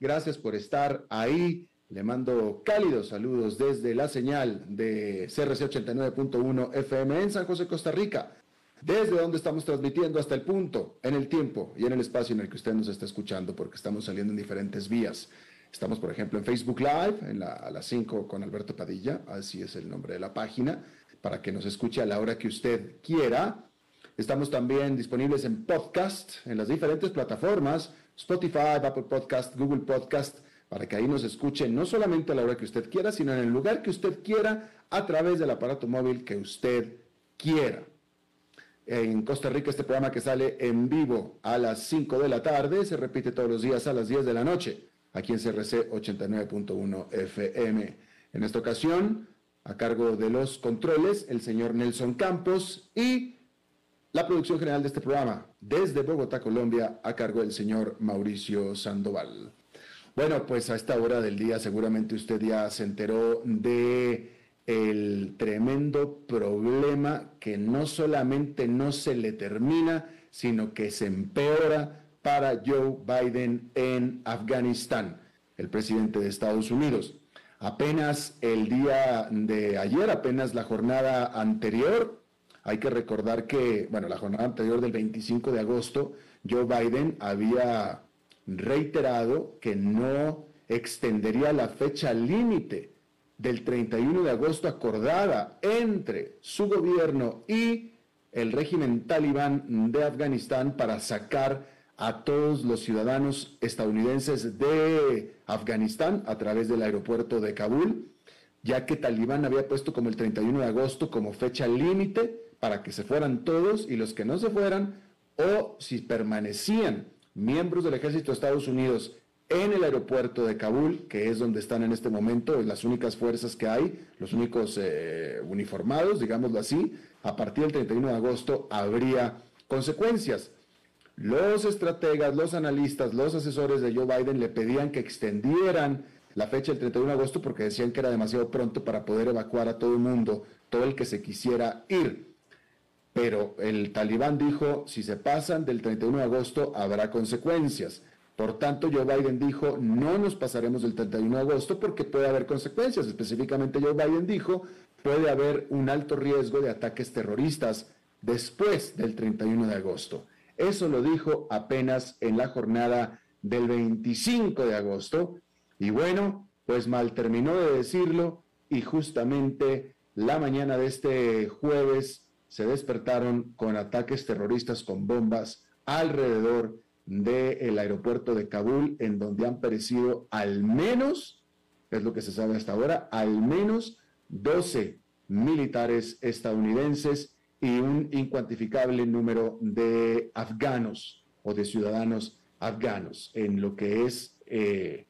Gracias por estar ahí. Le mando cálidos saludos desde la señal de CRC 89.1 FM en San José, Costa Rica, desde donde estamos transmitiendo hasta el punto, en el tiempo y en el espacio en el que usted nos está escuchando, porque estamos saliendo en diferentes vías. Estamos, por ejemplo, en Facebook Live, en la, a las 5 con Alberto Padilla, así es el nombre de la página, para que nos escuche a la hora que usted quiera. Estamos también disponibles en podcast, en las diferentes plataformas Spotify, Apple Podcast, Google Podcast, para que ahí nos escuchen no solamente a la hora que usted quiera, sino en el lugar que usted quiera, a través del aparato móvil que usted quiera. En Costa Rica este programa que sale en vivo a las 5 de la tarde se repite todos los días a las 10 de la noche, aquí en CRC 89.1 FM. En esta ocasión, a cargo de los controles, el señor Nelson Campos y la producción general de este programa, desde Bogotá, Colombia, a cargo del señor Mauricio Sandoval. Bueno, pues a esta hora del día seguramente usted ya se enteró de el tremendo problema que no solamente no se le termina, sino que se empeora para Joe Biden en Afganistán, el presidente de Estados Unidos. Apenas el día de ayer, apenas la jornada anterior, hay que recordar que, bueno, la jornada anterior del 25 de agosto, Joe Biden había reiterado que no extendería la fecha límite del 31 de agosto acordada entre su gobierno y el régimen talibán de Afganistán para sacar a todos los ciudadanos estadounidenses de Afganistán a través del aeropuerto de Kabul, ya que Talibán había puesto como el 31 de agosto como fecha límite para que se fueran todos y los que no se fueran, o si permanecían miembros del ejército de Estados Unidos en el aeropuerto de Kabul, que es donde están en este momento las únicas fuerzas que hay, los únicos eh, uniformados, digámoslo así, a partir del 31 de agosto habría consecuencias. Los estrategas, los analistas, los asesores de Joe Biden le pedían que extendieran la fecha del 31 de agosto porque decían que era demasiado pronto para poder evacuar a todo el mundo, todo el que se quisiera ir pero el talibán dijo, si se pasan del 31 de agosto habrá consecuencias. Por tanto, Joe Biden dijo, no nos pasaremos del 31 de agosto porque puede haber consecuencias. Específicamente Joe Biden dijo, puede haber un alto riesgo de ataques terroristas después del 31 de agosto. Eso lo dijo apenas en la jornada del 25 de agosto. Y bueno, pues mal terminó de decirlo y justamente la mañana de este jueves se despertaron con ataques terroristas con bombas alrededor del aeropuerto de Kabul, en donde han perecido al menos, es lo que se sabe hasta ahora, al menos 12 militares estadounidenses y un incuantificable número de afganos o de ciudadanos afganos, en lo que es eh,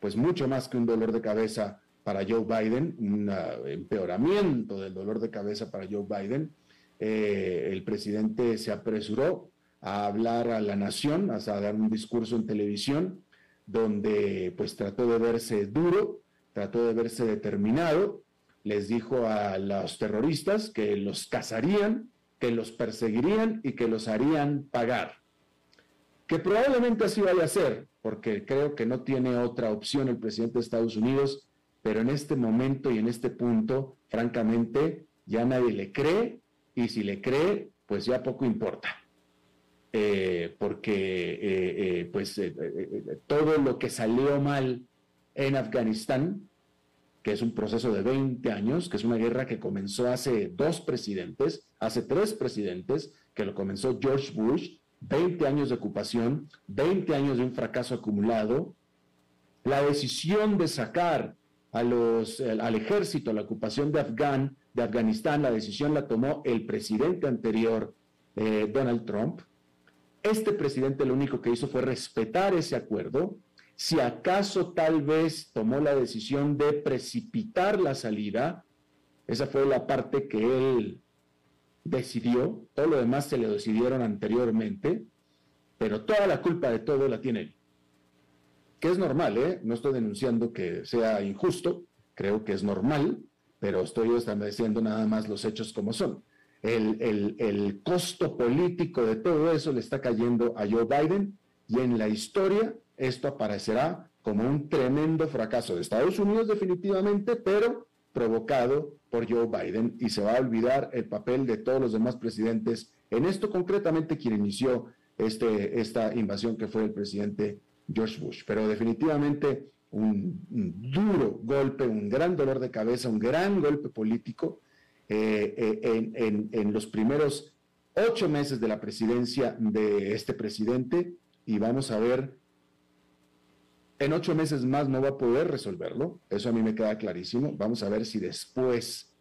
pues mucho más que un dolor de cabeza para Joe Biden, un uh, empeoramiento del dolor de cabeza para Joe Biden. Eh, el presidente se apresuró a hablar a la nación, a dar un discurso en televisión, donde pues trató de verse duro, trató de verse determinado, les dijo a los terroristas que los cazarían, que los perseguirían y que los harían pagar. Que probablemente así vaya a ser, porque creo que no tiene otra opción el presidente de Estados Unidos pero en este momento y en este punto, francamente, ya nadie le cree y si le cree, pues ya poco importa. Eh, porque eh, eh, pues todo lo que salió mal en Afganistán, que es un proceso de 20 años, que es una guerra que comenzó hace dos presidentes, hace tres presidentes, que lo comenzó George Bush 20 años de ocupación, 20 años de un fracaso acumulado, la decisión de sacar al ejército, a la ocupación de, Afgan, de Afganistán, la decisión la tomó el presidente anterior, eh, Donald Trump. Este presidente lo único que hizo fue respetar ese acuerdo. Si acaso tal vez tomó la decisión de precipitar la salida, esa fue la parte que él decidió, todo lo demás se le decidieron anteriormente, pero toda la culpa de todo la tiene él. Que es normal, ¿eh? No estoy denunciando que sea injusto, creo que es normal, pero estoy estableciendo nada más los hechos como son. El, el, el costo político de todo eso le está cayendo a Joe Biden y en la historia esto aparecerá como un tremendo fracaso de Estados Unidos definitivamente, pero provocado por Joe Biden y se va a olvidar el papel de todos los demás presidentes en esto concretamente quien inició este, esta invasión que fue el presidente George Bush. Pero definitivamente un, duro golpe, un gran dolor de cabeza, un gran golpe político eh, eh, en, los primeros ocho meses de la presidencia de este presidente y vamos a ver en ocho meses más no va a poder resolverlo, eso a mí me queda clarísimo. Vamos a ver si después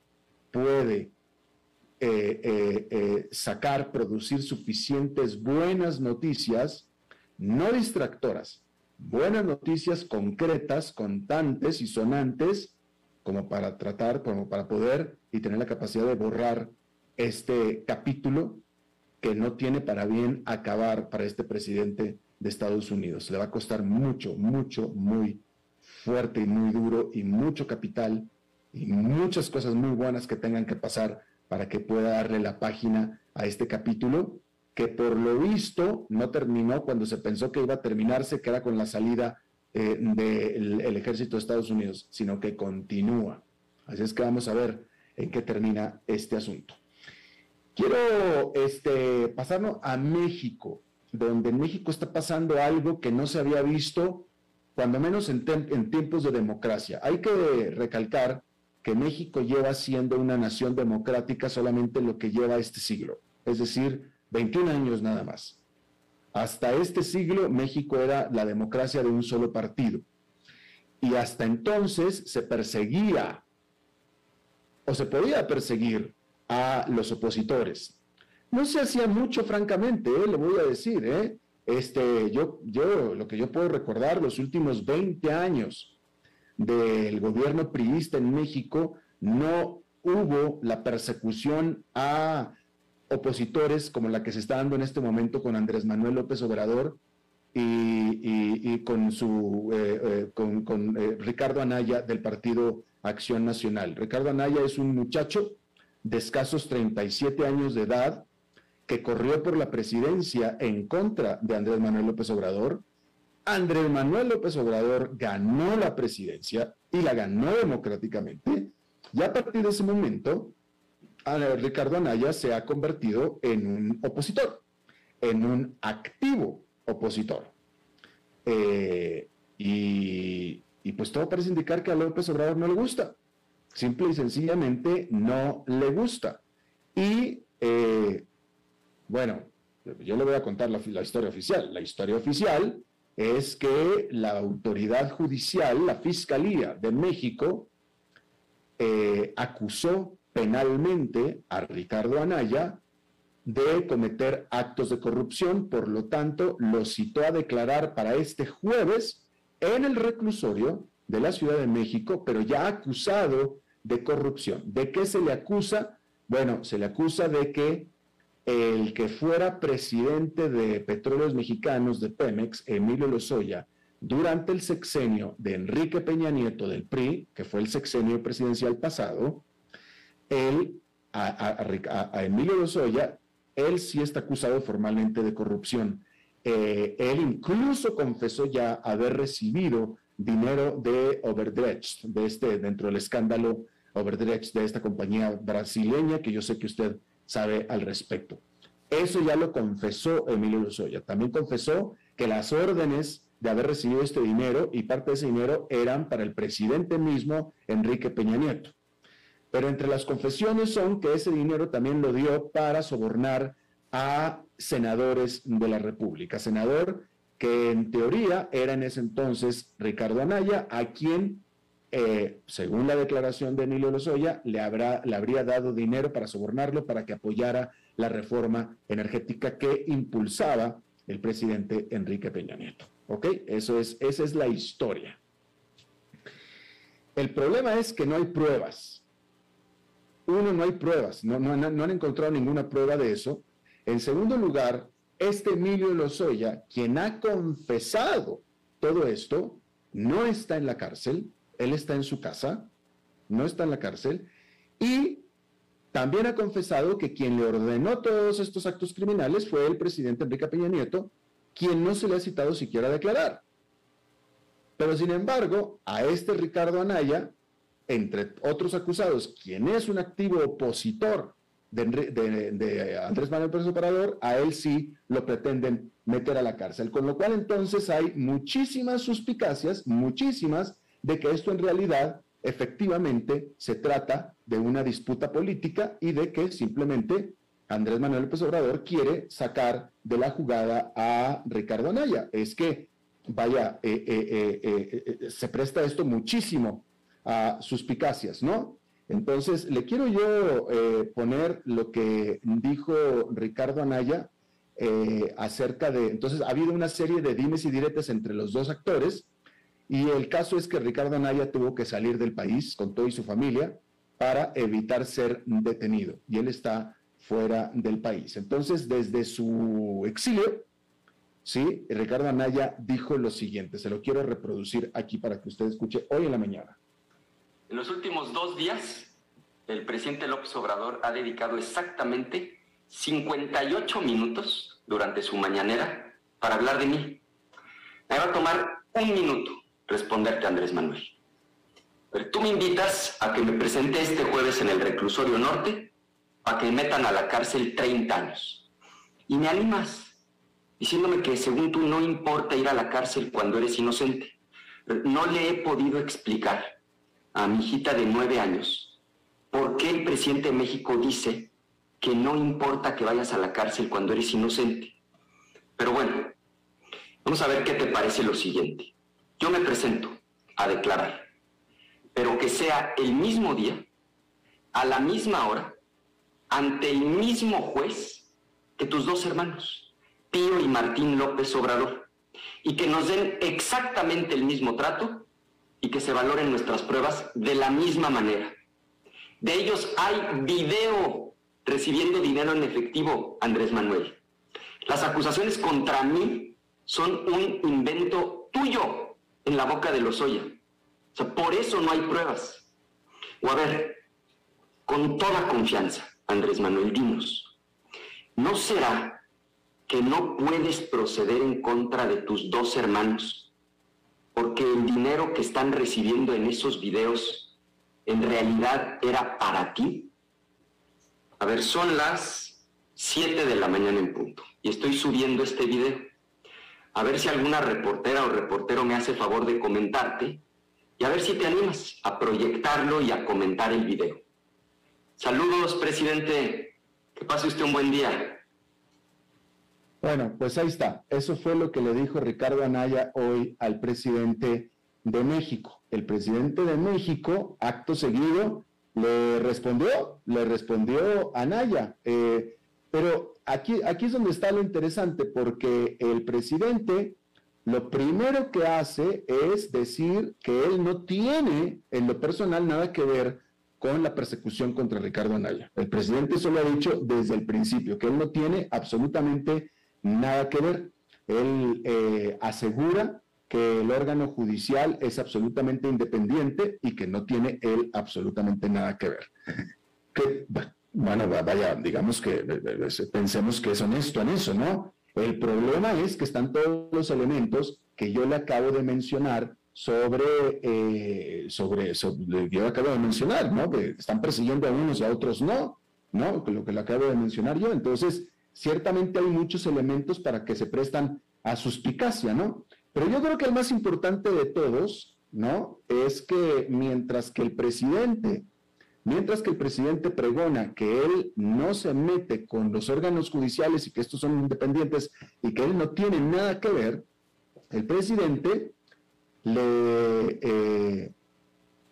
puede eh, sacar, producir suficientes buenas noticias, no distractoras, buenas noticias concretas, contantes y sonantes, como para tratar, como para poder y tener la capacidad de borrar este capítulo que no tiene para bien acabar para este presidente de Estados Unidos. Le va a costar mucho, mucho, muy fuerte y muy duro y mucho capital y muchas cosas muy buenas que tengan que pasar para que pueda darle la página a este capítulo, que por lo visto no terminó cuando se pensó que iba a terminarse, que era con la salida eh, del ejército de Estados Unidos, sino que continúa. Así es que vamos a ver en qué termina este asunto. Quiero este, pasarnos a México donde en México está pasando algo que no se había visto, cuando menos en, tiempos de democracia. Hay que recalcar que México lleva siendo una nación democrática solamente lo que lleva este siglo, es decir, 21 años nada más. Hasta este siglo México era la democracia de un solo partido. Y hasta entonces se perseguía o se podía perseguir a los opositores. No se hacía mucho, francamente, ¿eh? le voy a decir, ¿eh? Este, yo, yo, lo que yo puedo recordar, los últimos 20 años del gobierno priista en México, no hubo la persecución a opositores como la que se está dando en este momento con Andrés Manuel López Obrador y, con, su, eh, con, Ricardo Anaya del Partido Acción Nacional. Ricardo Anaya es un muchacho de escasos 37 años de edad, que corrió por la presidencia en contra de Andrés Manuel López Obrador. Andrés Manuel López Obrador ganó la presidencia y la ganó democráticamente. Y a partir de ese momento, Ricardo Anaya se ha convertido en un opositor, en un activo opositor. Eh, y, pues todo parece indicar que a López Obrador no le gusta. Simple y sencillamente no le gusta. Y eh, bueno, yo le voy a contar la, historia oficial. La historia oficial es que la autoridad judicial, la Fiscalía de México, eh, acusó penalmente a Ricardo Anaya de cometer actos de corrupción, por lo tanto, lo citó a declarar para este jueves en el reclusorio de la Ciudad de México, pero ya acusado de corrupción. ¿De qué se le acusa? Bueno, se le acusa de que el que fuera presidente de Petróleos Mexicanos de Pemex, Emilio Lozoya, durante el sexenio de Enrique Peña Nieto del PRI, que fue el sexenio presidencial pasado, él, a, Emilio Lozoya, él sí está acusado formalmente de corrupción. Eh, él incluso confesó ya haber recibido dinero de Overdredge, de este, dentro del escándalo Overdredge de esta compañía brasileña, que yo sé que usted sabe al respecto. Eso ya lo confesó Emilio Lozoya. También confesó que las órdenes de haber recibido este dinero y parte de ese dinero eran para el presidente mismo, Enrique Peña Nieto. Pero entre las confesiones son que ese dinero también lo dio para sobornar a senadores de la República. Senador que en teoría era en ese entonces Ricardo Anaya, a quien, eh, según la declaración de Emilio Lozoya, le, habrá, le habría dado dinero para sobornarlo para que apoyara la reforma energética que impulsaba el presidente Enrique Peña Nieto. ¿Ok? Eso es, esa es la historia. El problema es que no hay pruebas. Uno, no hay pruebas, no, han encontrado ninguna prueba de eso. En segundo lugar, este Emilio Lozoya, quien ha confesado todo esto, no está en la cárcel, él está en su casa, no está en la cárcel, y también ha confesado que quien le ordenó todos estos actos criminales fue el presidente Enrique Peña Nieto, quien no se le ha citado siquiera a declarar. Pero sin embargo, a este Ricardo Anaya, entre otros acusados, quien es un activo opositor de, Andrés Manuel Pérez Operador, a él sí lo pretenden meter a la cárcel. Con lo cual entonces hay muchísimas suspicacias, muchísimas, de que esto en realidad efectivamente se trata de una disputa política y de que simplemente Andrés Manuel López Obrador quiere sacar de la jugada a Ricardo Anaya. Es que, vaya, eh, eh, eh, se presta esto muchísimo a suspicacias, ¿no? Entonces, le quiero yo poner lo que dijo Ricardo Anaya acerca de, entonces, ha habido una serie de dimes y diretes entre los dos actores, y el caso es que Ricardo Anaya tuvo que salir del país con todo y su familia para evitar ser detenido. Y él está fuera del país. Entonces, desde su exilio, sí, Ricardo Anaya dijo lo siguiente, se lo quiero reproducir aquí para que usted escuche hoy en la mañana. En los últimos dos días, el presidente López Obrador ha dedicado exactamente 58 minutos durante su mañanera para hablar de mí. Me va a tomar un minuto responderte, Andrés Manuel. Pero tú me invitas a que me presente este jueves en el reclusorio norte para que me metan a la cárcel 30 años. Y me animas diciéndome que según tú no importa ir a la cárcel cuando eres inocente. No le he podido explicar a mi hijita de nueve años por qué el presidente de México dice que no importa que vayas a la cárcel cuando eres inocente. Pero bueno, vamos a ver qué te parece lo siguiente. Yo me presento a declarar, pero que sea el mismo día, a la misma hora, ante el mismo juez que tus dos hermanos, Pío y Martín López Obrador, y que nos den exactamente el mismo trato y que se valoren nuestras pruebas de la misma manera. De ellos hay video recibiendo dinero en efectivo, Andrés Manuel. Las acusaciones contra mí son un invento tuyo, en la boca de los Oya. O sea, por eso no hay pruebas. O a ver, con toda confianza, Andrés Manuel, dinos, ¿no será que no puedes proceder en contra de tus dos hermanos porque el dinero que están recibiendo en esos videos en realidad era para ti? A ver, son las 7 de la mañana en punto y estoy subiendo este video a ver si alguna reportera o reportero me hace favor de comentarte y a ver si te animas a proyectarlo y a comentar el video. Saludos, presidente. Que pase usted un buen día. Bueno, pues ahí está. Eso fue lo que le dijo Ricardo Anaya hoy al presidente de México. El presidente de México, acto seguido, le respondió, le respondió Anaya. Eh, pero aquí, aquí es donde está lo interesante, porque el presidente lo primero que hace es decir que él no tiene en lo personal nada que ver con la persecución contra Ricardo Anaya. El presidente eso lo ha dicho desde el principio, que él no tiene absolutamente nada que ver. Él eh, asegura que el órgano judicial es absolutamente independiente y que no tiene él absolutamente nada que ver. Que, bueno, vaya, digamos que eh, eh, pensemos que es honesto en eso, ¿no? El problema es que están todos los elementos que yo le acabo de mencionar sobre, eh, sobre, yo acabo de mencionar, ¿no? Están persiguiendo a unos y a otros no, ¿no? Lo que le acabo de mencionar yo. Entonces, ciertamente hay muchos elementos para que se prestan a suspicacia, ¿no? Pero yo creo que el más importante de todos, ¿no? Es que mientras que el presidente Mientras que el presidente pregona que él no se mete con los órganos judiciales y que estos son independientes y que él no tiene nada que ver, el presidente le, eh,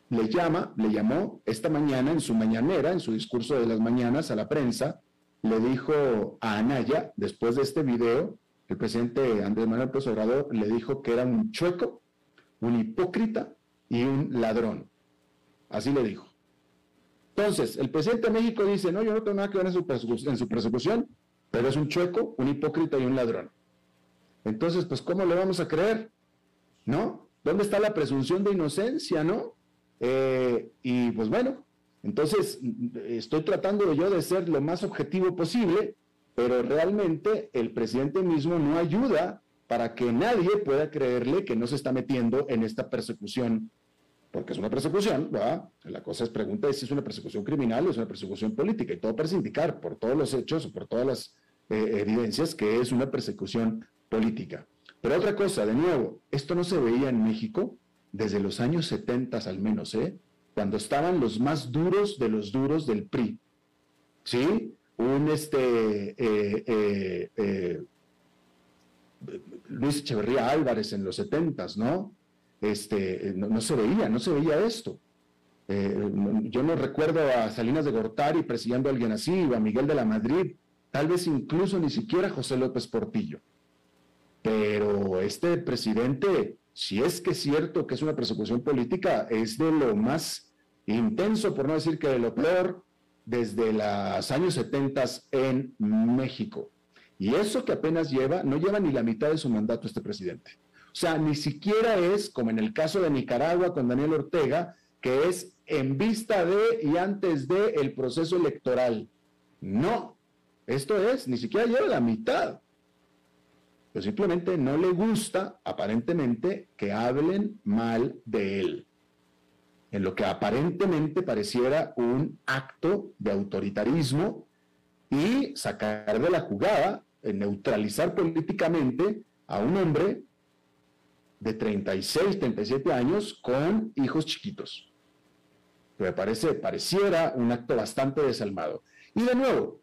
le llama, le llamó esta mañana en su mañanera, en su discurso de las mañanas a la prensa, le dijo a Anaya, después de este video, el presidente Andrés Manuel López Obrador le dijo que era un chueco, un hipócrita y un ladrón. Así le dijo. Entonces, el presidente de México dice, no, yo no tengo nada que ver en su, persecución, pero es un chueco, un hipócrita y un ladrón. Entonces, pues, ¿cómo le vamos a creer? ¿No? ¿Dónde está la presunción de inocencia, no? Eh, y pues bueno, entonces estoy tratando yo de ser lo más objetivo posible, pero realmente el presidente mismo no ayuda para que nadie pueda creerle que no se está metiendo en esta persecución, porque es una persecución, ¿verdad? La cosa es pregunta si es una persecución criminal o es una persecución política, y todo parece indicar por todos los hechos o por todas las eh, evidencias que es una persecución política. Pero otra cosa, de nuevo, esto no se veía en México desde los años 70 al menos, ¿eh? Cuando estaban los más duros de los duros del PRI. ¿Sí? Un este eh, eh, eh, Luis Echeverría Álvarez en los 70, ¿no? Este, no, se veía, no se veía esto. yo no recuerdo a Salinas de Gortari presidiendo a alguien así, o a Miguel de la Madrid, tal vez incluso ni siquiera José López Portillo. Pero este presidente, si es que es cierto que es una persecución política, es de lo más intenso, por no decir que de lo peor, desde los años 70 en México. Y eso que apenas lleva, no lleva ni la mitad de su mandato este presidente. O sea, ni siquiera es, como en el caso de Nicaragua con Daniel Ortega, que es en vista de y antes de el proceso electoral. No, esto es, ni siquiera lleva la mitad pero simplemente no le gusta, aparentemente, que hablen mal de él. En lo que aparentemente pareciera un acto de autoritarismo y sacar de la jugada, neutralizar políticamente a un hombre de 36, 37 años con hijos chiquitos. me parece, pareciera un acto bastante desalmado. Y de nuevo,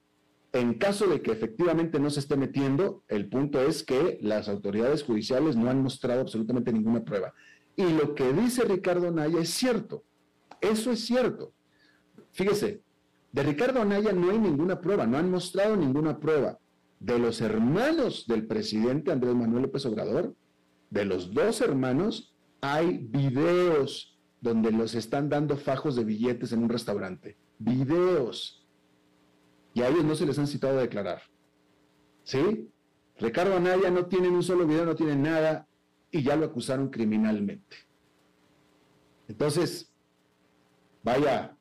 en caso de que efectivamente no se esté metiendo, el punto es que las autoridades judiciales no han mostrado absolutamente ninguna prueba. Y lo que dice Ricardo Naya es cierto. Eso es cierto. Fíjese, de Ricardo Anaya no hay ninguna prueba, no han mostrado ninguna prueba. De los hermanos del presidente Andrés Manuel López Obrador, de los dos hermanos, hay videos donde los están dando fajos de billetes en un restaurante. Videos y a ellos no se les han citado a declarar. ¿Sí? Ricardo Anaya no tiene un solo video, no tiene nada y ya lo acusaron criminalmente. Entonces, vaya,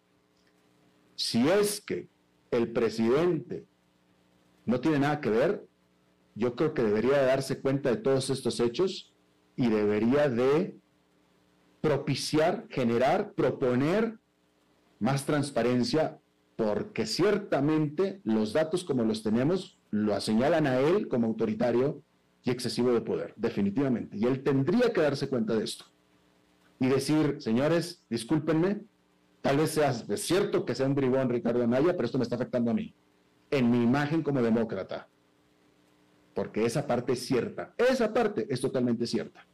si es que el presidente no tiene nada que ver, yo creo que debería darse cuenta de todos estos hechos y debería de propiciar, generar, proponer más transparencia porque ciertamente los datos como los tenemos lo señalan a él como autoritario y excesivo de poder, definitivamente. Y él tendría que darse cuenta de esto y decir, señores, discúlpenme, tal vez sea cierto que sea un bribón Ricardo Anaya, pero esto me está afectando a mí, en mi imagen como demócrata. Porque esa parte es cierta, esa parte es totalmente cierta.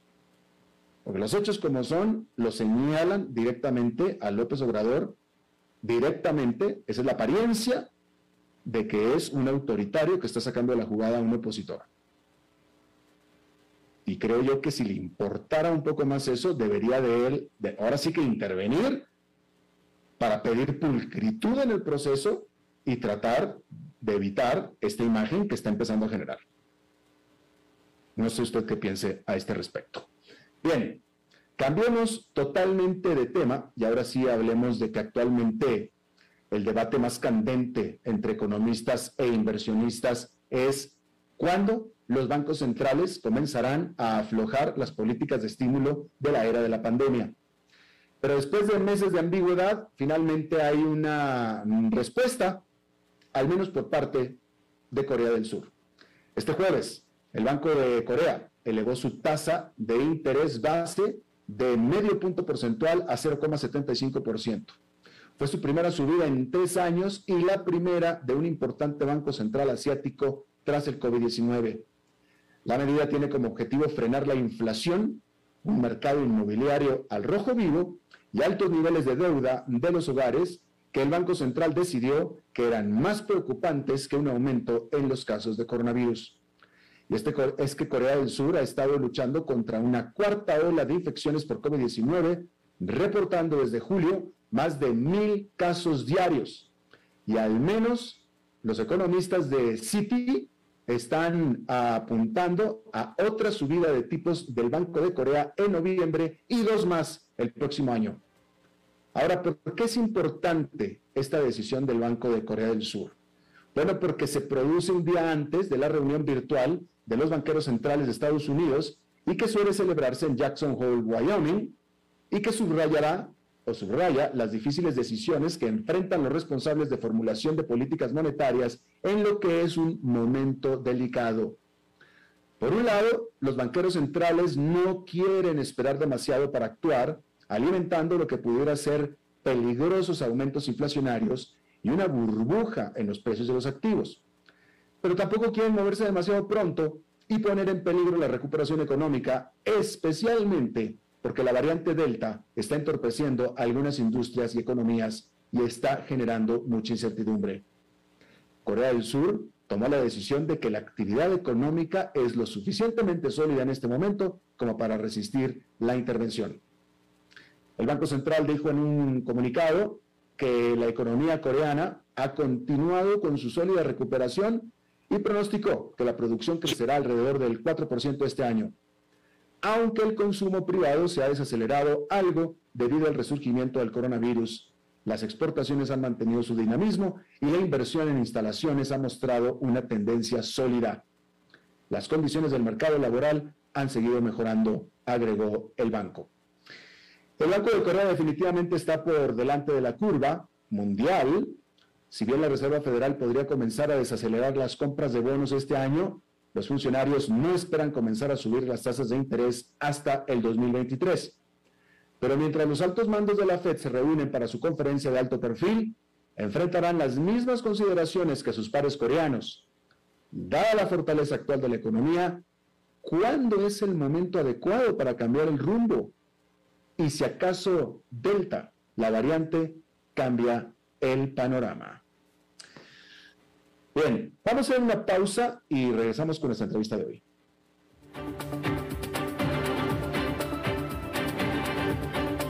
Porque los hechos como son, lo señalan directamente a López Obrador directamente, esa es la apariencia de que es un autoritario que está sacando la jugada a un opositor. Y creo yo que si le importara un poco más eso, debería de él, de, ahora sí que intervenir para pedir pulcritud en el proceso y tratar de evitar esta imagen que está empezando a generar. No sé usted qué piense a este respecto. Bien, Cambiemos totalmente de tema y ahora sí hablemos de que actualmente el debate más candente entre economistas e inversionistas es cuándo los bancos centrales comenzarán a aflojar las políticas de estímulo de la era de la pandemia. Pero después de meses de ambigüedad, finalmente hay una respuesta, al menos por parte de Corea del Sur. Este jueves, el Banco de Corea elevó su tasa de interés base de medio punto porcentual a 0,75%. Fue su primera subida en tres años y la primera de un importante banco central asiático tras el COVID-19. La medida tiene como objetivo frenar la inflación, un mercado inmobiliario al rojo vivo y altos niveles de deuda de los hogares que el Banco Central decidió que eran más preocupantes que un aumento en los casos de coronavirus. Y este es que Corea del Sur ha estado luchando contra una cuarta ola de infecciones por COVID-19, reportando desde julio más de mil casos diarios. Y al menos los economistas de Citi están apuntando a otra subida de tipos del Banco de Corea en noviembre y dos más el próximo año. Ahora, ¿por qué es importante esta decisión del Banco de Corea del Sur? Bueno, porque se produce un día antes de la reunión virtual de los banqueros centrales de Estados Unidos y que suele celebrarse en Jackson Hole, Wyoming, y que subrayará o subraya las difíciles decisiones que enfrentan los responsables de formulación de políticas monetarias en lo que es un momento delicado. Por un lado, los banqueros centrales no quieren esperar demasiado para actuar alimentando lo que pudiera ser peligrosos aumentos inflacionarios y una burbuja en los precios de los activos. Pero tampoco quieren moverse demasiado pronto y poner en peligro la recuperación económica, especialmente porque la variante Delta está entorpeciendo algunas industrias y economías y está generando mucha incertidumbre. Corea del Sur tomó la decisión de que la actividad económica es lo suficientemente sólida en este momento como para resistir la intervención. El Banco Central dijo en un comunicado que la economía coreana ha continuado con su sólida recuperación y pronosticó que la producción crecerá alrededor del 4% este año, aunque el consumo privado se ha desacelerado algo debido al resurgimiento del coronavirus. Las exportaciones han mantenido su dinamismo y la inversión en instalaciones ha mostrado una tendencia sólida. Las condiciones del mercado laboral han seguido mejorando, agregó el banco. El Banco de Corea definitivamente está por delante de la curva mundial. Si bien la Reserva Federal podría comenzar a desacelerar las compras de bonos este año, los funcionarios no esperan comenzar a subir las tasas de interés hasta el 2023. Pero mientras los altos mandos de la Fed se reúnen para su conferencia de alto perfil, enfrentarán las mismas consideraciones que sus pares coreanos. Dada la fortaleza actual de la economía, ¿cuándo es el momento adecuado para cambiar el rumbo? y si acaso Delta, la variante, cambia el panorama. Bien, vamos a hacer una pausa y regresamos con nuestra entrevista de hoy.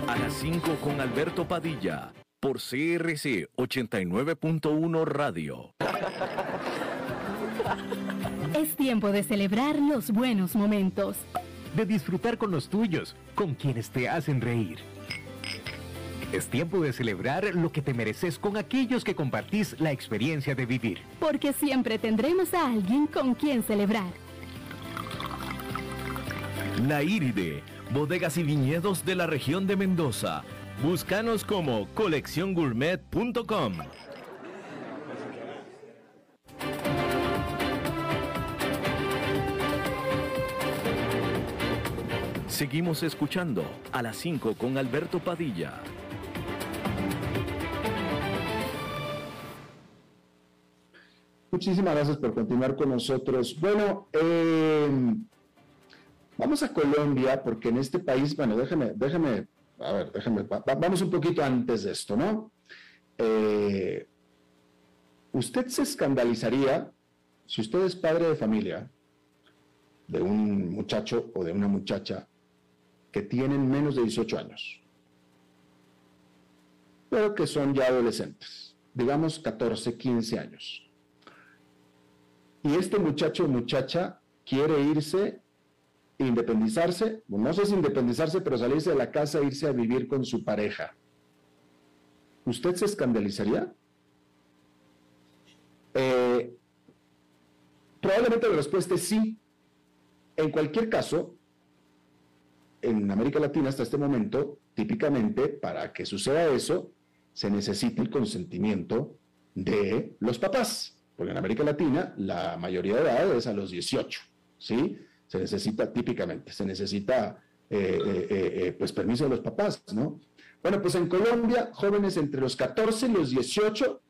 A las 5 con Alberto Padilla, por CRC 89.1 Radio. Es tiempo de celebrar los buenos momentos de disfrutar con los tuyos, con quienes te hacen reír. Es tiempo de celebrar lo que te mereces con aquellos que compartís la experiencia de vivir. Porque siempre tendremos a alguien con quien celebrar. La Iride, bodegas y viñedos de la región de Mendoza. Búscanos como colecciongourmet.com. Seguimos escuchando a las 5 con Alberto Padilla. Muchísimas gracias por continuar con nosotros. Bueno, eh, vamos a Colombia porque en este país, bueno, déjeme, déjeme, a ver, déjeme, vamos un poquito antes de esto, ¿no? Eh, usted se escandalizaría si usted es padre de familia de un muchacho o de una muchacha que tienen menos de 18 años, pero que son ya adolescentes, digamos 14, 15 años. Y este muchacho o muchacha quiere irse, independizarse, no sé si independizarse, pero salirse de la casa e irse a vivir con su pareja. ¿Usted se escandalizaría? Eh, probablemente la respuesta es sí. En cualquier caso, en América Latina hasta este momento, típicamente para que suceda eso, se necesita el consentimiento de los papás, porque en América Latina la mayoría de edad es a los 18, ¿sí? Se necesita típicamente, se necesita eh, eh, eh, pues permiso de los papás, ¿no? Bueno, pues en Colombia, jóvenes entre los 14 y los 18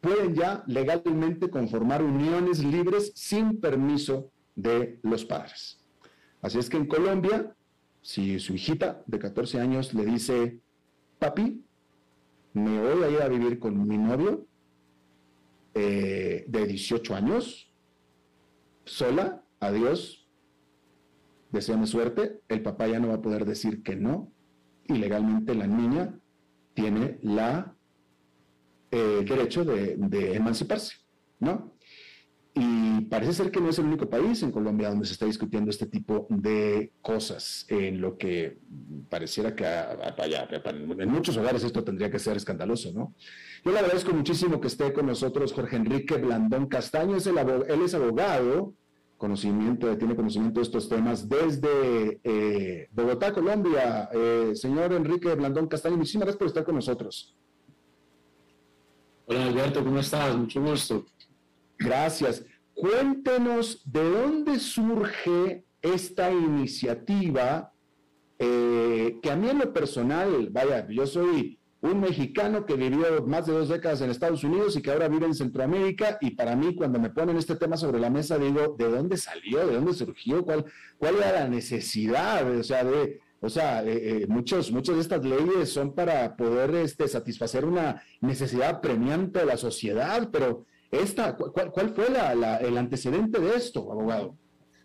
pueden ya legalmente conformar uniones libres sin permiso de los padres. Así es que en Colombia, si su hijita de 14 años le dice, papi, me voy a ir a vivir con mi novio eh, de 18 años, sola, adiós, deseame suerte, el papá ya no va a poder decir que no, y legalmente la niña tiene la eh, derecho de, de, emanciparse, ¿no? Y parece ser que no es el único país en Colombia donde se está discutiendo este tipo de cosas, en lo que pareciera que vaya, en muchos hogares esto tendría que ser escandaloso, ¿no? Yo le agradezco muchísimo que esté con nosotros Jorge Enrique Blandón Castaño, él es abogado, conocimiento, tiene conocimiento de estos temas desde eh, Bogotá, Colombia. Eh, señor Enrique Blandón Castaño, muchísimas gracias por estar con nosotros. Hola Alberto, ¿cómo estás? Mucho gusto. Gracias. Cuéntenos de dónde surge esta iniciativa eh, que a mí en lo personal, vaya, yo soy un mexicano que vivió más de dos décadas en Estados Unidos y que ahora vive en Centroamérica y para mí cuando me ponen este tema sobre la mesa digo, ¿de dónde salió? ¿De dónde surgió? ¿Cuál, cuál era la necesidad? O sea, de, o sea, eh, eh, muchos, muchas de estas leyes son para poder este, satisfacer una necesidad premiante de la sociedad, pero esta, ¿cuál, cuál fue la, el antecedente de esto, abogado?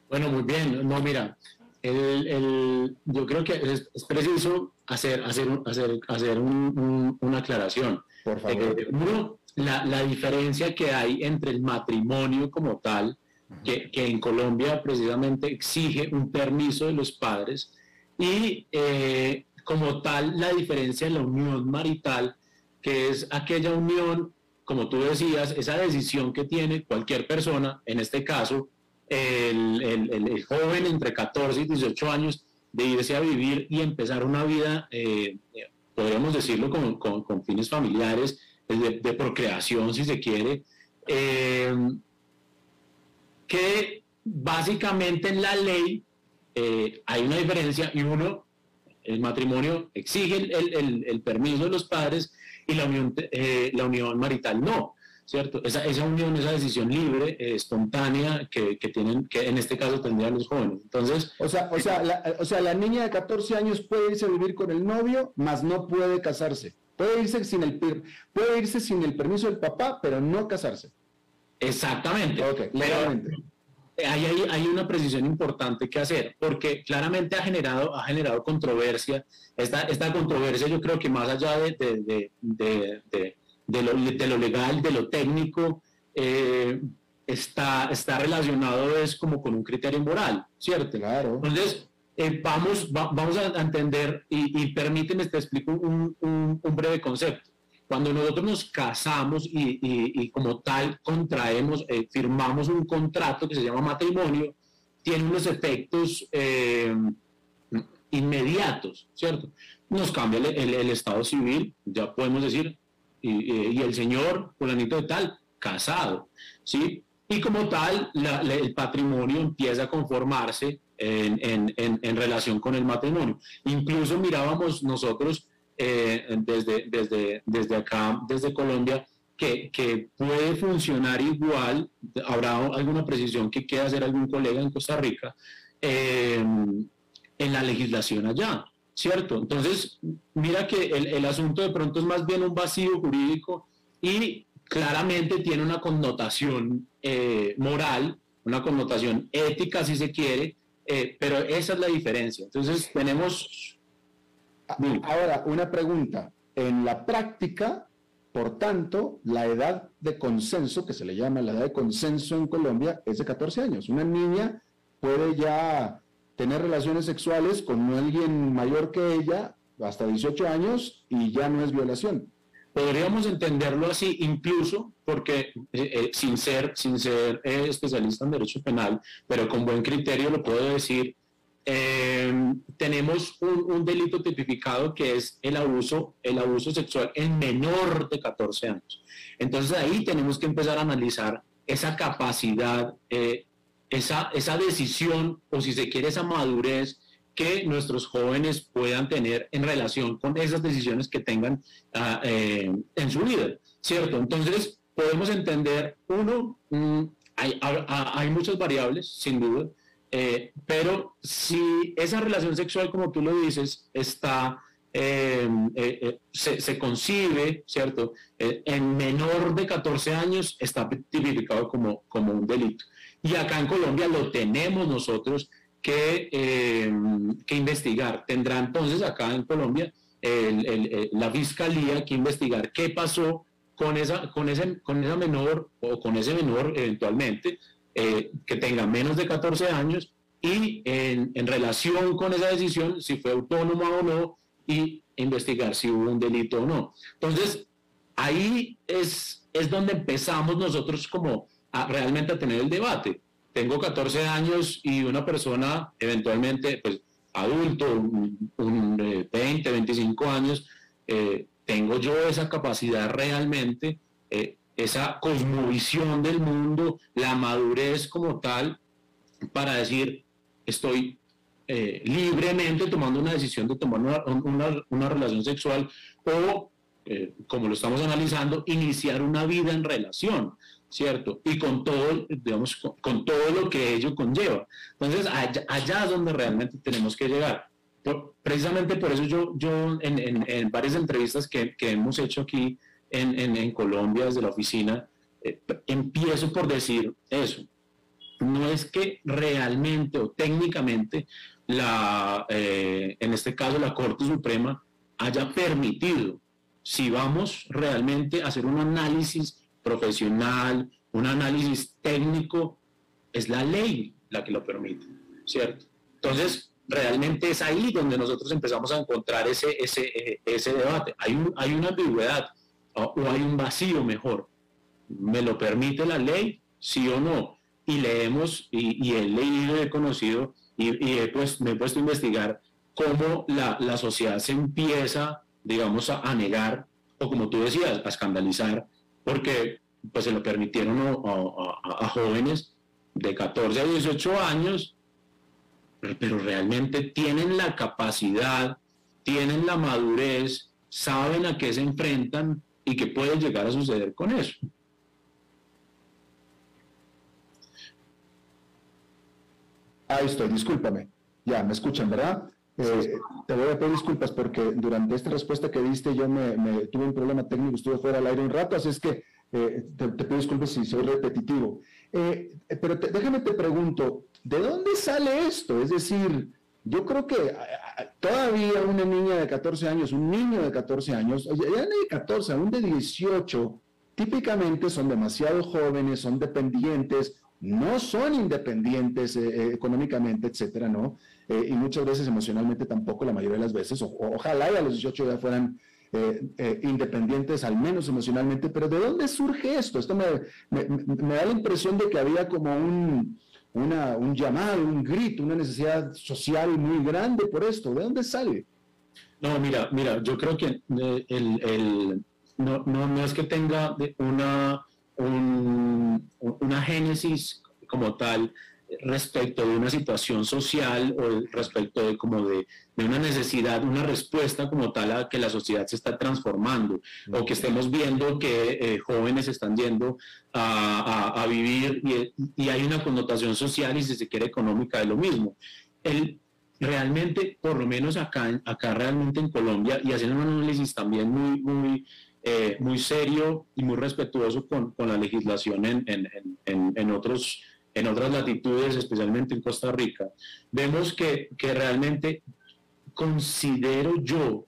Bueno, muy bien. No, mira, el, el, yo creo que es, preciso hacer, hacer, hacer, hacer una aclaración. Por favor. Eh, uno, la, la, diferencia que hay entre el matrimonio como tal, que, que, en Colombia precisamente exige un permiso de los padres, y eh, como tal la diferencia en la unión marital, que es aquella unión, como tú decías, esa decisión que tiene cualquier persona, en este caso, el, el, joven entre 14 y 18 años, de irse a vivir y empezar una vida, eh, podríamos decirlo, con, con, fines familiares, de, procreación, si se quiere, eh, que básicamente en la ley eh, hay una diferencia y uno, el matrimonio exige el, el, permiso de los padres y la unión, eh, la unión marital no. ¿Cierto? Esa, esa unión, esa decisión libre, eh, espontánea, que, que, tienen, que en este caso tendrían los jóvenes. Entonces. O sea, o sea, la, o sea, la niña de 14 años puede irse a vivir con el novio, mas no puede casarse. Puede irse sin el, puede irse sin el permiso del papá, pero no casarse. Exactamente. Ok, legalmente hay, hay, una precisión importante que hacer, porque claramente ha generado, ha generado controversia. Esta, esta controversia yo creo que más allá de, de, de, de lo, lo, legal, de lo técnico, eh, está, está relacionado es como con un criterio moral, ¿cierto? Claro. Entonces, eh, vamos, vamos a entender, y, y permíteme, te explico un, un, un breve concepto. Cuando nosotros nos casamos y, como tal contraemos, eh, firmamos un contrato que se llama matrimonio, tiene unos efectos eh, inmediatos, ¿cierto? Nos cambia el, estado civil, ya podemos decir, y, el señor, fulanito de tal, casado, ¿sí? Y como tal, el patrimonio empieza a conformarse en, en, relación con el matrimonio. Incluso mirábamos nosotros eh, desde, desde, desde acá, desde Colombia, que, que, puede funcionar igual, habrá alguna precisión que quiera hacer algún colega en Costa Rica, eh, en la legislación allá, ¿cierto? Entonces, mira que el, el, asunto de pronto es más bien un vacío jurídico y claramente tiene una connotación eh, moral, una connotación ética, si se quiere, pero esa es la diferencia. Entonces, tenemos Ahora, una pregunta. En la práctica, por tanto, la edad de consenso, que se le llama la edad de consenso en Colombia, es de 14 años. Una niña puede ya tener relaciones sexuales con alguien mayor que ella hasta 18 años y ya no es violación. Podríamos entenderlo así, incluso porque eh, eh, sin ser, sin ser eh, especialista en derecho penal, pero con buen criterio lo puedo decir, eh, tenemos un, delito tipificado que es el abuso, el abuso sexual en menor de 14 años. Entonces ahí tenemos que empezar a analizar esa capacidad, eh, esa, esa decisión o si se quiere esa madurez que nuestros jóvenes puedan tener en relación con esas decisiones que tengan ah, eh, en su vida, ¿cierto? Entonces, podemos entender, uno, mm, hay, hay, muchas variables, sin duda, eh, pero si esa relación sexual, como tú lo dices, está... Em, eh, se, se, concibe, ¿cierto? en menor de 14 años está tipificado como, como un delito. Y acá en Colombia lo tenemos nosotros que, eh, que investigar. Tendrá entonces acá en Colombia la fiscalía que investigar qué pasó con esa, con, ese, con esa menor o con ese menor eventualmente eh, que tenga menos de 14 años y en, relación con esa decisión si fue autónoma o no y investigar si hubo un delito o no. Entonces, ahí es, es donde empezamos nosotros como a, realmente a tener el debate tengo 14 años y una persona eventualmente, pues adulto, un, 20, 25 eh, años, eh, tengo yo esa capacidad realmente, esa cosmovisión del mundo, la madurez como tal, para decir, estoy libremente tomando una decisión de tomar una, una relación sexual o, como lo estamos analizando, iniciar una vida en relación. ¿cierto? Y con todo, digamos, con, todo lo que ello conlleva. Entonces, allá, es donde realmente tenemos que llegar. precisamente por eso yo, yo en, varias entrevistas que, hemos hecho aquí en, Colombia desde la oficina, eh, empiezo por decir eso. No es que realmente o técnicamente la, eh, en este caso la Corte Suprema haya permitido, si vamos realmente a hacer un análisis profesional, un análisis técnico, es la ley la que lo permite, ¿cierto? Entonces, realmente es ahí donde nosotros empezamos a encontrar ese, ese, eh, ese debate. Hay, un, hay una ambigüedad o, hay un vacío mejor. ¿Me lo permite la ley? Sí o no. Y leemos, y, y he leído, he conocido, y, y pues, me he puesto a investigar cómo la, la sociedad se empieza, digamos, a, a negar, o como tú decías, a escandalizar porque pues se lo permitieron a, jóvenes de 14 a 18 años, pero realmente tienen la capacidad, tienen la madurez, saben a qué se enfrentan y qué puede llegar a suceder con eso. Ahí estoy, discúlpame. Ya, me escuchan, ¿verdad? Eh, te voy a pedir disculpas porque durante esta respuesta que diste yo me, tuve un problema técnico, estuve fuera al aire un rato, así es que eh, te, pido disculpas si soy repetitivo. Eh, pero déjame te pregunto, ¿de dónde sale esto? Es decir, yo creo que todavía una niña de 14 años, un niño de 14 años, ya de 14, aún de 18, típicamente son demasiado jóvenes, son dependientes, no son independientes económicamente, etcétera, ¿no? Eh, y muchas veces emocionalmente tampoco, la mayoría de las veces. ojalá y a los 18 ya fueran eh, eh, independientes, al menos emocionalmente, pero ¿de dónde surge esto? Esto me, da la impresión de que había como un, un llamado, un grito, una necesidad social muy grande por esto. ¿De dónde sale? No, mira, mira, yo creo que el, no, no, es que tenga una, una génesis como tal respecto de una situación social o respecto de como de, una necesidad, una respuesta como tal a que la sociedad se está transformando o que estemos viendo que eh, jóvenes están yendo a, vivir y, hay una connotación social y si se quiere económica de lo mismo. El, realmente, por lo menos acá, acá realmente en Colombia y haciendo un análisis también muy, muy, eh, muy serio y muy respetuoso con, con la legislación en, en, en otros en otras latitudes, especialmente en Costa Rica, vemos que, que realmente considero yo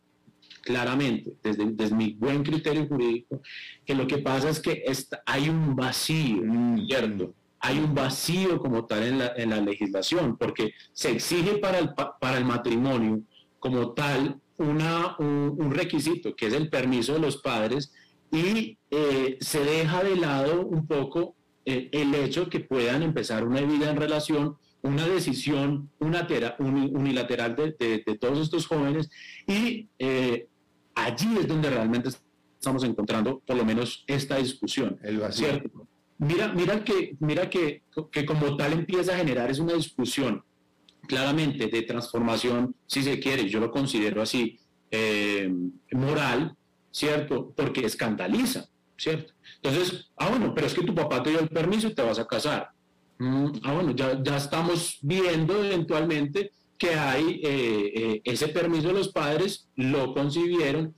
claramente, desde, desde, mi buen criterio jurídico, que lo que pasa es que hay un vacío, ¿cierto? Hay un vacío como tal en la, en la legislación, porque se exige para el, para el matrimonio como tal una, un, requisito, que es el permiso de los padres, y eh, se deja de lado un poco eh, el hecho que puedan empezar una vida en relación, una decisión unilateral de, todos estos jóvenes y eh, allí es donde realmente estamos encontrando por lo menos esta discusión. El Mira, mira, que, mira que, que como tal empieza a generar es una discusión claramente de transformación, si se quiere, yo lo considero así, eh, moral, ¿cierto? Porque escandaliza, ¿cierto? Entonces, ah, bueno, pero es que tu papá te dio el permiso y te vas a casar. Mm, ah, bueno, ya, ya estamos viendo eventualmente que hay eh, eh, ese permiso de los padres, lo concibieron,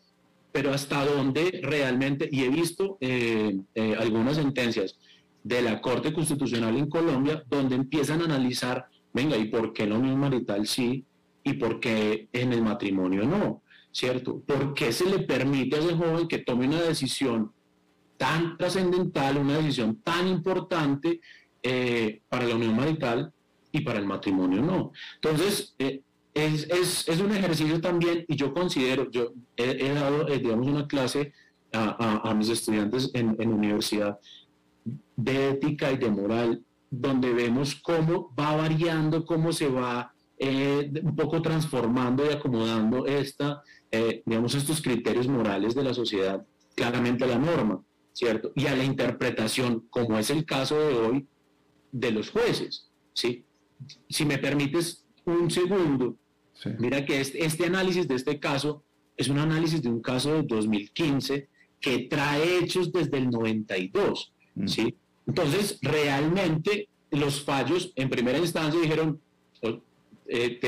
pero hasta dónde realmente, y he visto eh, algunas sentencias de la Corte Constitucional en Colombia, donde empiezan a analizar, venga, ¿y por qué la unión marital sí y por qué en el matrimonio no? ¿Cierto? ¿Por qué se le permite a ese joven que tome una decisión tan trascendental, una decisión tan importante para la unión marital y para el matrimonio no. Entonces, eh, es, es, es, un ejercicio también, y yo considero, yo he, dado, eh, digamos, una clase a, mis estudiantes en, en, universidad de ética y de moral, donde vemos cómo va variando, cómo se va eh, un poco transformando y acomodando esta, digamos, estos criterios morales de la sociedad claramente la norma, ¿cierto? Y a la interpretación, como es el caso de hoy, de los jueces, ¿sí? si me permites un segundo, mira que este, este, análisis de este caso es un análisis de un caso de 2015 que trae hechos desde el 92, mm. ¿sí? Entonces, realmente los fallos en primera instancia dijeron, oh, eh,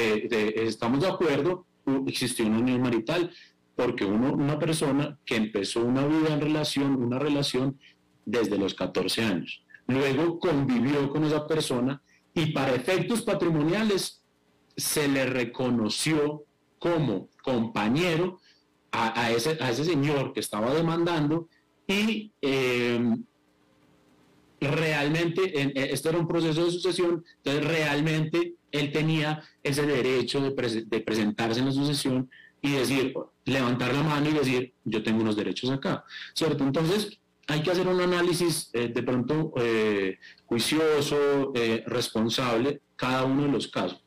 estamos de acuerdo, existió una unión marital, porque uno, una persona que empezó una vida en relación, una relación desde los 14 años, luego convivió con esa persona y para efectos patrimoniales se le reconoció como compañero a, ese, a ese, señor que estaba demandando y eh, realmente, en, esto era un proceso de sucesión, entonces realmente él tenía ese derecho de, de, presentarse en la sucesión y decir, levantar la mano y decir, yo tengo unos derechos acá, ¿cierto? Entonces, hay que hacer un análisis eh, de pronto eh, juicioso, eh, responsable, cada uno de los casos.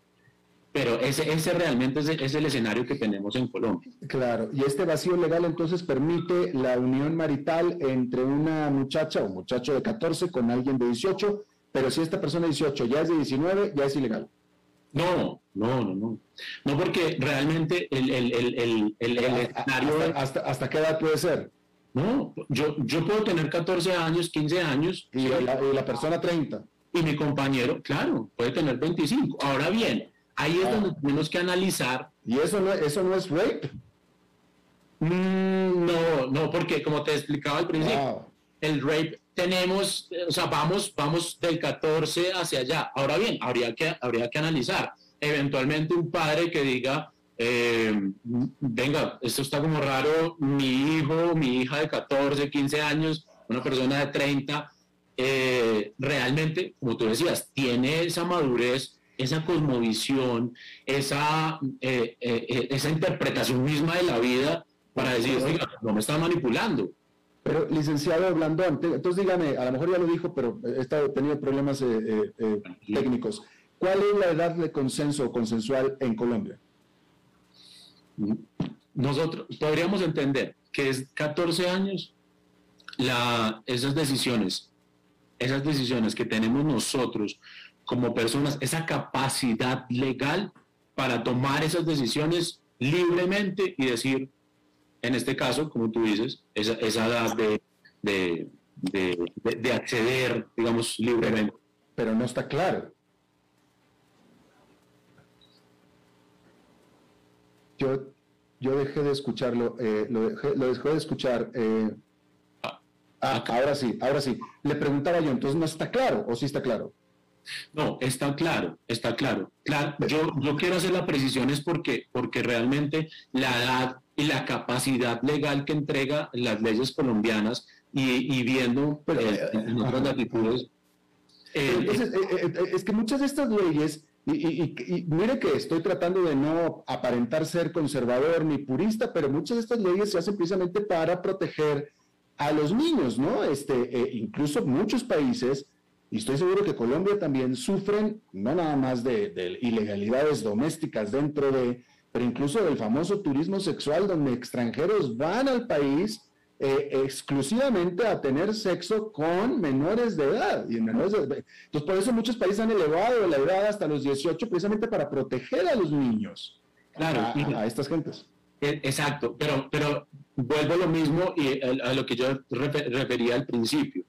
Pero ese, ese realmente es, el escenario que tenemos en Colombia. Claro, y este vacío legal entonces permite la unión marital entre una muchacha o muchacho de 14 con alguien de 18, pero si esta persona de 18 ya es de 19, ya es ilegal. No, no, no, no. No, porque realmente el, el, el, el escenario... Hasta, hasta, qué edad puede ser? No, yo, yo puedo tener 14 años, 15 años. Y, la, persona 30. Y mi compañero, claro, puede tener 25. Ahora bien, ahí es ah. donde tenemos que analizar. ¿Y eso no, eso no es rape? Mm, no, no, porque como te explicaba al principio, el rape tenemos, o sea, vamos, vamos del 14 hacia allá. Ahora bien, habría que, habría que analizar. Eventualmente un padre que diga, eh, venga, esto está como raro, mi hijo, mi hija de 14, 15 años, una persona de 30, eh, realmente, como tú decías, tiene esa madurez, esa cosmovisión, esa, eh, esa interpretación misma de la vida para decir, oiga, no me está manipulando. Pero, licenciado Blandón, entonces dígame, a lo mejor ya lo dijo, pero he tenido problemas técnicos. ¿Cuál es la edad de consenso consensual en Colombia? nosotros podríamos entender que es 14 años la, esas decisiones, esas decisiones que tenemos nosotros como personas, esa capacidad legal para tomar esas decisiones libremente y decir, en este caso, como tú dices, esa, esa edad de, de, de, acceder, digamos, libremente. pero no está claro. yo, yo dejé de escucharlo, eh, lo, dejé, lo, dejé, de escuchar. Eh, ah, ah ahora sí, ahora sí. Le preguntaba yo, entonces no está claro o sí está claro. No, está claro, está claro. claro yo, yo quiero hacer la precisión es porque, porque realmente la edad y la capacidad legal que entrega las leyes colombianas y, viendo Pero, eh, otras latitudes. entonces, es que muchas de estas leyes y, mire que estoy tratando de no aparentar ser conservador ni purista, pero muchas de estas leyes se hacen precisamente para proteger a los niños, ¿no? Este, eh, incluso muchos países, y estoy seguro que Colombia también sufren no nada más de, de ilegalidades domésticas dentro de, pero incluso del famoso turismo sexual donde extranjeros van al país eh, exclusivamente a tener sexo con menores de edad. Y menores Entonces, por eso muchos países han elevado la edad hasta los 18 precisamente para proteger a los niños, claro, a, estas gentes. E, exacto, pero, pero vuelvo a lo mismo y a, lo que yo refería al principio.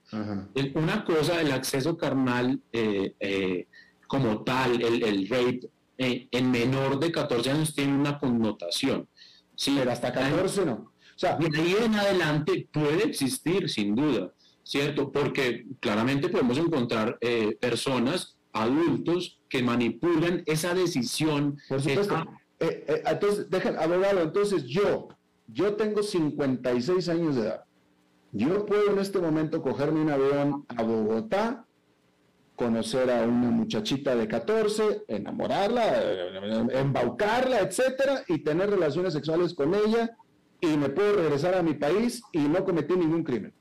Una cosa, el acceso carnal eh, eh, como tal, el, el rape en menor de 14 años tiene una connotación. Sí, pero hasta 14 no. O sea, de ahí en adelante puede existir, sin duda, ¿cierto? Porque claramente podemos encontrar eh, personas, adultos, que manipulan esa decisión. Por supuesto. Eh, eh, entonces, dejan, abogado, entonces yo, yo tengo 56 años de edad. Yo puedo en este momento cogerme un avión a Bogotá, conocer a una muchachita de 14, enamorarla, embaucarla, etcétera, y tener relaciones sexuales con ella y me puedo regresar a mi país y no cometí ningún crimen.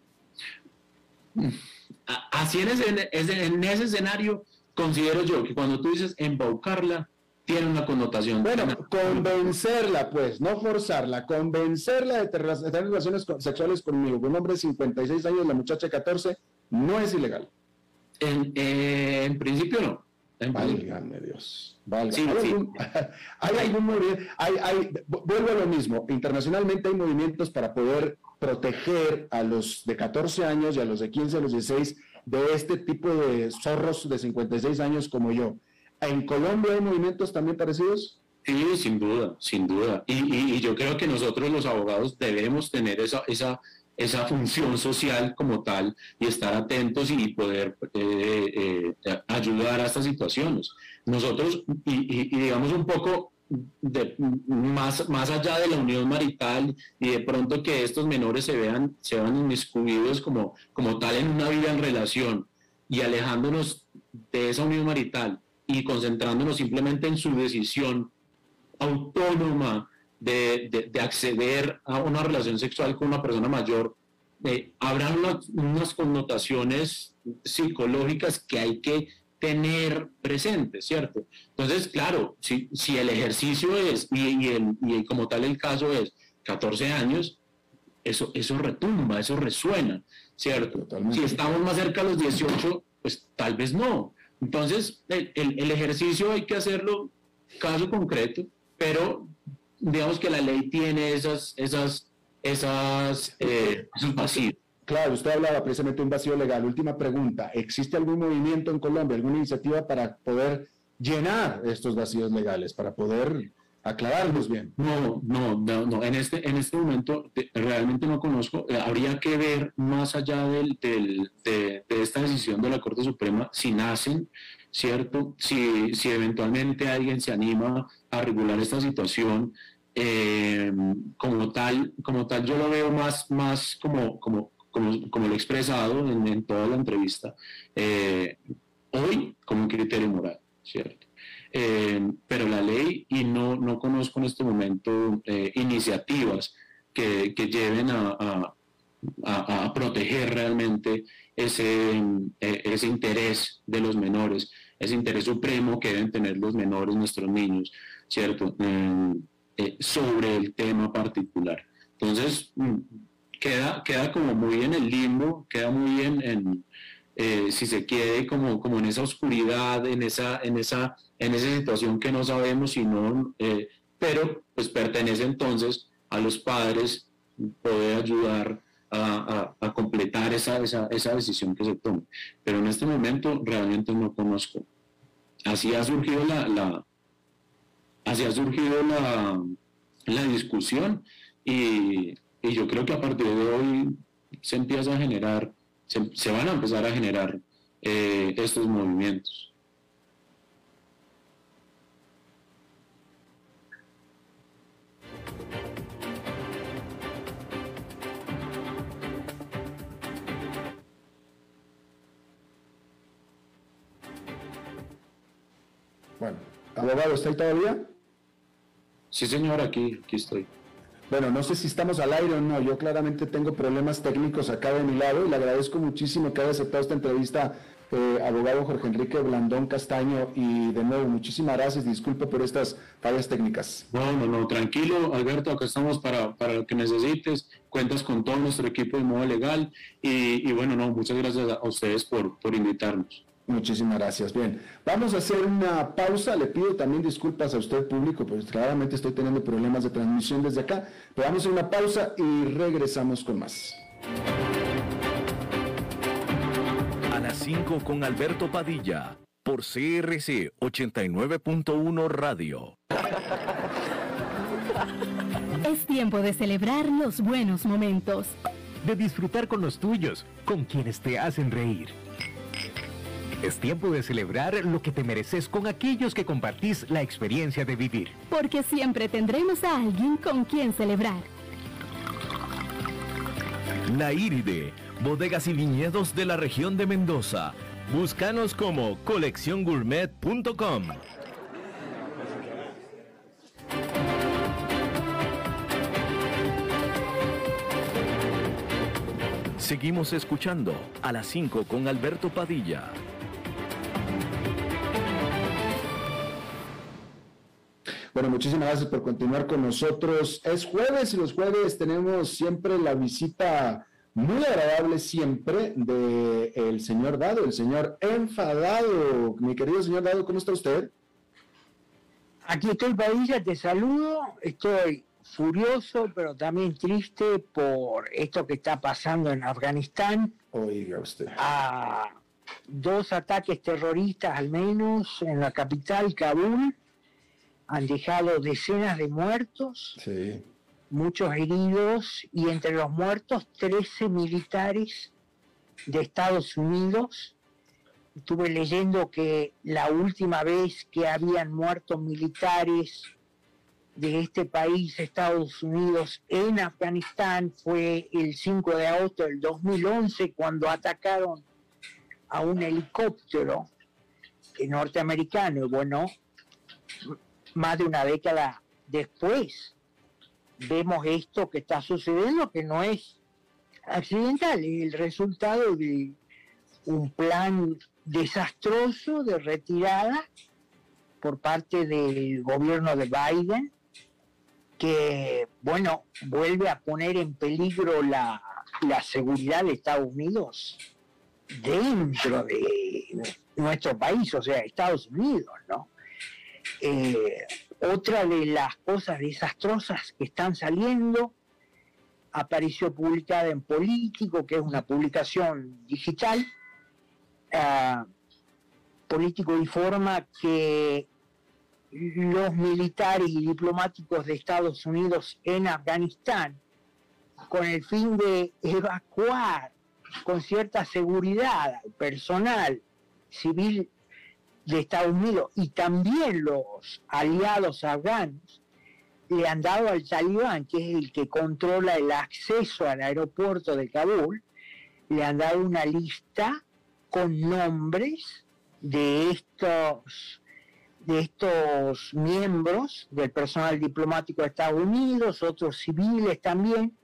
Así en ese, en ese escenario, considero yo que cuando tú dices embaucarla, tiene una connotación. Bueno, convencerla, pues, no forzarla, convencerla de tener relaciones sexuales conmigo. Un hombre de 56 años, la muchacha de 14, no es ilegal. En, en principio no. Válgame Dios. ¿Hay, Algún, hay, vuelvo a lo mismo. Internacionalmente hay movimientos para poder proteger a los de 14 años y a los de 15 a los 16 de este tipo de zorros de 56 años como yo. ¿En Colombia hay movimientos también parecidos? Sí, sin duda, sin duda. Y, y yo creo que nosotros los abogados debemos tener esa, esa, esa función social como tal y estar atentos y poder eh, eh, ayudar a estas situaciones. Nosotros, y, digamos un poco de, más, más allá de la unión marital y de pronto que estos menores se vean, se vean inmiscuidos como, como tal en una vida en relación y alejándonos de esa unión marital y concentrándonos simplemente en su decisión autónoma de, acceder a una relación sexual con una persona mayor, eh, habrán unas, connotaciones psicológicas que hay que tener presentes, ¿cierto? Entonces, claro, si, si el ejercicio es, y, y, como tal el caso es 14 años, eso, eso retumba, eso resuena, ¿cierto? Si estamos más cerca de los 18, pues tal vez no. Entonces, el, el ejercicio hay que hacerlo caso concreto, pero digamos que la ley tiene esas, esas, esas, eh, esos vacíos. Claro, usted hablaba precisamente de un vacío legal. Última pregunta, ¿existe algún movimiento en Colombia, alguna iniciativa para poder llenar estos vacíos legales, para poder aclararlos bien? No, no, no, En, este, en este momento realmente no conozco. Eh, habría que ver más allá del, del, de, de, esta decisión de la Corte Suprema si nacen ¿cierto? Si, si eventualmente alguien se anima a regular esta situación, eh, como, tal, como tal, yo lo veo más, más como, como, como, lo he expresado en, toda la entrevista, eh, hoy como un criterio moral, ¿cierto? Eh, pero la ley, y no, no conozco en este momento iniciativas que, que lleven a, a, a proteger realmente ese, ese interés de los menores, ese interés supremo que deben tener los menores, nuestros niños, ¿cierto? Eh, sobre el tema particular. Entonces, mm, queda, queda como muy en el limbo, queda muy en, en eh, si se quede como, como en esa oscuridad, en esa, en esa, en esa situación que no sabemos si no, pero pues pertenece entonces a los padres poder ayudar a, completar esa, esa, decisión que se tome. Pero en este momento realmente no conozco. Así ha surgido la así ha surgido la, la discusión y, yo creo que a partir de hoy se empieza a generar, se, van a empezar a generar eh, estos movimientos. Bueno, abogado, ¿está todavía? Sí, señor, aquí, aquí estoy. Bueno, no sé si estamos al aire o no. Yo claramente tengo problemas técnicos acá de mi lado y le agradezco muchísimo que haya aceptado esta entrevista eh, abogado Jorge Enrique Blandón Castaño, y de nuevo, muchísimas gracias, disculpe por estas fallas técnicas. No, no, no, tranquilo, Alberto, acá estamos para, para lo que necesites, cuentas con todo nuestro equipo de modo legal, y, bueno, no, muchas gracias a ustedes por, por invitarnos. Muchísimas gracias. Bien, vamos a hacer una pausa. Le pido también disculpas a usted público, pues claramente estoy teniendo problemas de transmisión desde acá. Pero vamos a hacer una pausa y regresamos con más. A las 5 con Alberto Padilla, por CRC 89.1 Radio. Es tiempo de celebrar los buenos momentos. De disfrutar con los tuyos, con quienes te hacen reír es tiempo de celebrar lo que te mereces con aquellos que compartís la experiencia de vivir. Porque siempre tendremos a alguien con quien celebrar. La Iride, bodegas y viñedos de la región de Mendoza. Búscanos como colecciongourmet.com. Seguimos escuchando a las 5 con Alberto Padilla. Bueno, muchísimas gracias por continuar con nosotros. Es jueves y los jueves tenemos siempre la visita muy agradable siempre de el señor Dado, el señor enfadado. Mi querido señor Dado, ¿cómo está usted? Aquí estoy, Padilla, te saludo. Estoy furioso, pero también triste por esto que está pasando en Afganistán. Oiga usted. Dos ataques terroristas al menos en la capital, Kabul han dejado decenas de muertos, muchos heridos y entre los muertos 13 militares de Estados Unidos. Estuve leyendo que la última vez que habían muerto militares de este país, Estados Unidos, en Afganistán fue el 5 de agosto del 2011 cuando atacaron a un helicóptero norteamericano. Y bueno, más de una década después, vemos esto que está sucediendo, que no es accidental, es el resultado de un plan desastroso de retirada por parte del gobierno de Biden, que, bueno, vuelve a poner en peligro la, la seguridad de Estados Unidos dentro de nuestro país, o sea, Estados Unidos, ¿no? Eh, otra de las cosas desastrosas que están saliendo apareció publicada en Político, que es una publicación digital. Ah, Político informa que los militares y diplomáticos de Estados Unidos en Afganistán, con el fin de evacuar con cierta seguridad personal civil de Estados Unidos y también los aliados afganos le han dado al talibán, que es el que controla el acceso al aeropuerto de Kabul, le han dado una lista con nombres de estos de estos miembros del personal diplomático de Estados Unidos, otros civiles también,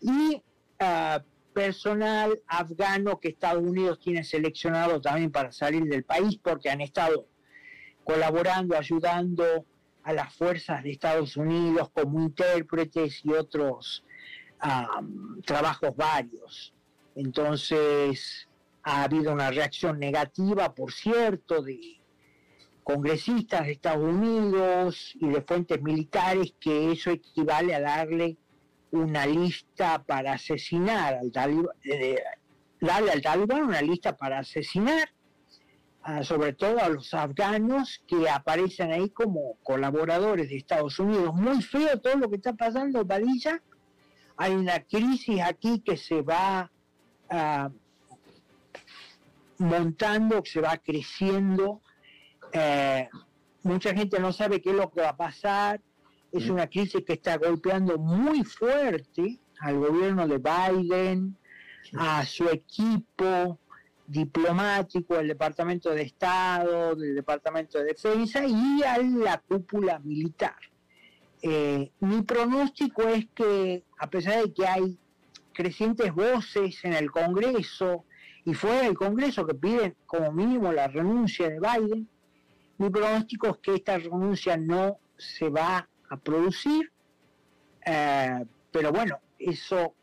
y uh, personal afgano que Estados Unidos tiene seleccionado también para salir del país porque han estado colaborando, ayudando a las fuerzas de Estados Unidos como intérpretes y otros trabajos varios. Entonces ha habido una reacción negativa, por cierto, de congresistas de Estados Unidos y de fuentes militares que eso equivale a darle una lista para asesinar al talibán, eh, darle al talibán una lista para asesinar, sobre todo a los afganos que aparecen ahí como colaboradores de Estados Unidos. Muy feo todo lo que está pasando, Padilla. Hay una crisis aquí que se va ah, montando, que se va creciendo. Eh, mucha gente no sabe qué es lo que va a pasar es una crisis que está golpeando muy fuerte al gobierno de Biden, a su equipo diplomático, al Departamento de Estado, del Departamento de Defensa y a la cúpula militar. Eh, mi pronóstico es que, a pesar de que hay crecientes voces en el Congreso y fue el Congreso que pide como mínimo la renuncia de Biden. Mi pronóstico es que esta renuncia no se va a producir, eh, pero bueno, eso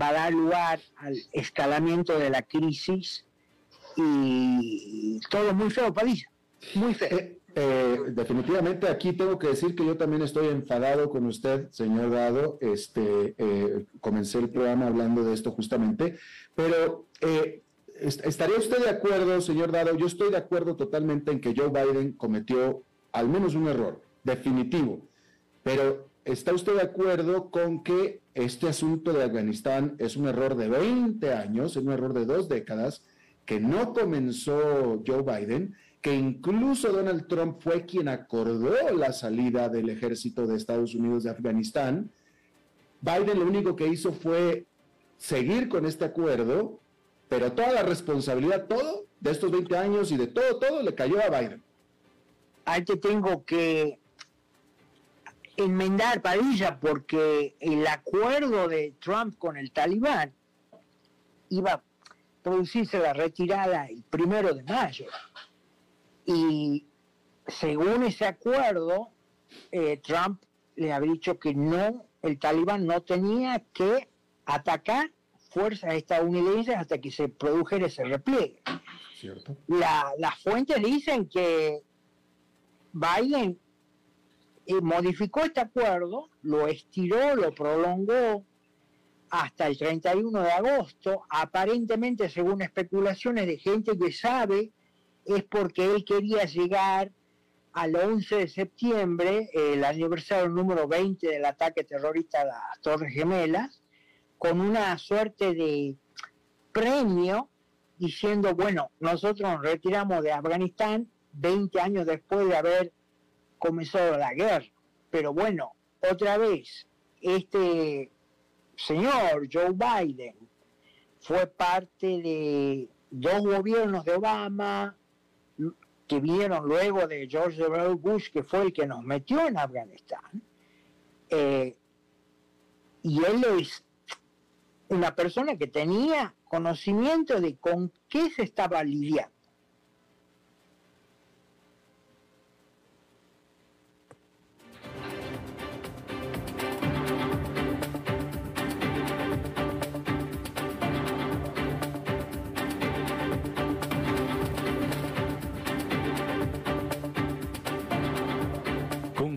va a dar lugar al escalamiento de la crisis y todo muy feo, París, muy feo. Eh, eh, definitivamente aquí tengo que decir que yo también estoy enfadado con usted, señor Dado. Este, comencé el programa hablando de esto justamente, pero ¿estaría usted de acuerdo, señor Dado? Yo estoy de acuerdo totalmente en que Joe Biden cometió al menos un error, definitivo, pero ¿está usted de acuerdo con que este asunto de Afganistán es un error de 20 años, es un error de dos décadas, que no comenzó Joe Biden, que incluso Donald Trump fue quien acordó la salida del ejército de Estados Unidos de Afganistán? Biden lo único que hizo fue seguir con este acuerdo pero toda la responsabilidad, todo, de estos 20 años y de todo, todo, le cayó a Biden. Ahí te tengo que enmendar, Padilla, porque el acuerdo de Trump con el talibán iba a producirse la retirada el primero de mayo. Y según ese acuerdo, eh, Trump le había dicho que no, el talibán no tenía que atacar fuerzas estadounidenses hasta que se produjera ese repliegue. las fuentes dicen que Biden eh, modificó este acuerdo, lo estiró, lo prolongó hasta el 31 de agosto, aparentemente según especulaciones de gente que sabe, es porque él quería llegar al 11 de septiembre, el aniversario número 20 del ataque terrorista a las Torres Gemelas, con una suerte de premio diciendo, bueno, nosotros nos retiramos de Afganistán 20 años después de haber comenzado la guerra. Pero bueno, otra vez, este señor Joe Biden fue parte de dos gobiernos de Obama que vinieron luego de George W. Bush, que fue el que nos metió en Afganistán. Eh, y él es una persona que tenía conocimiento de con qué se estaba lidiando.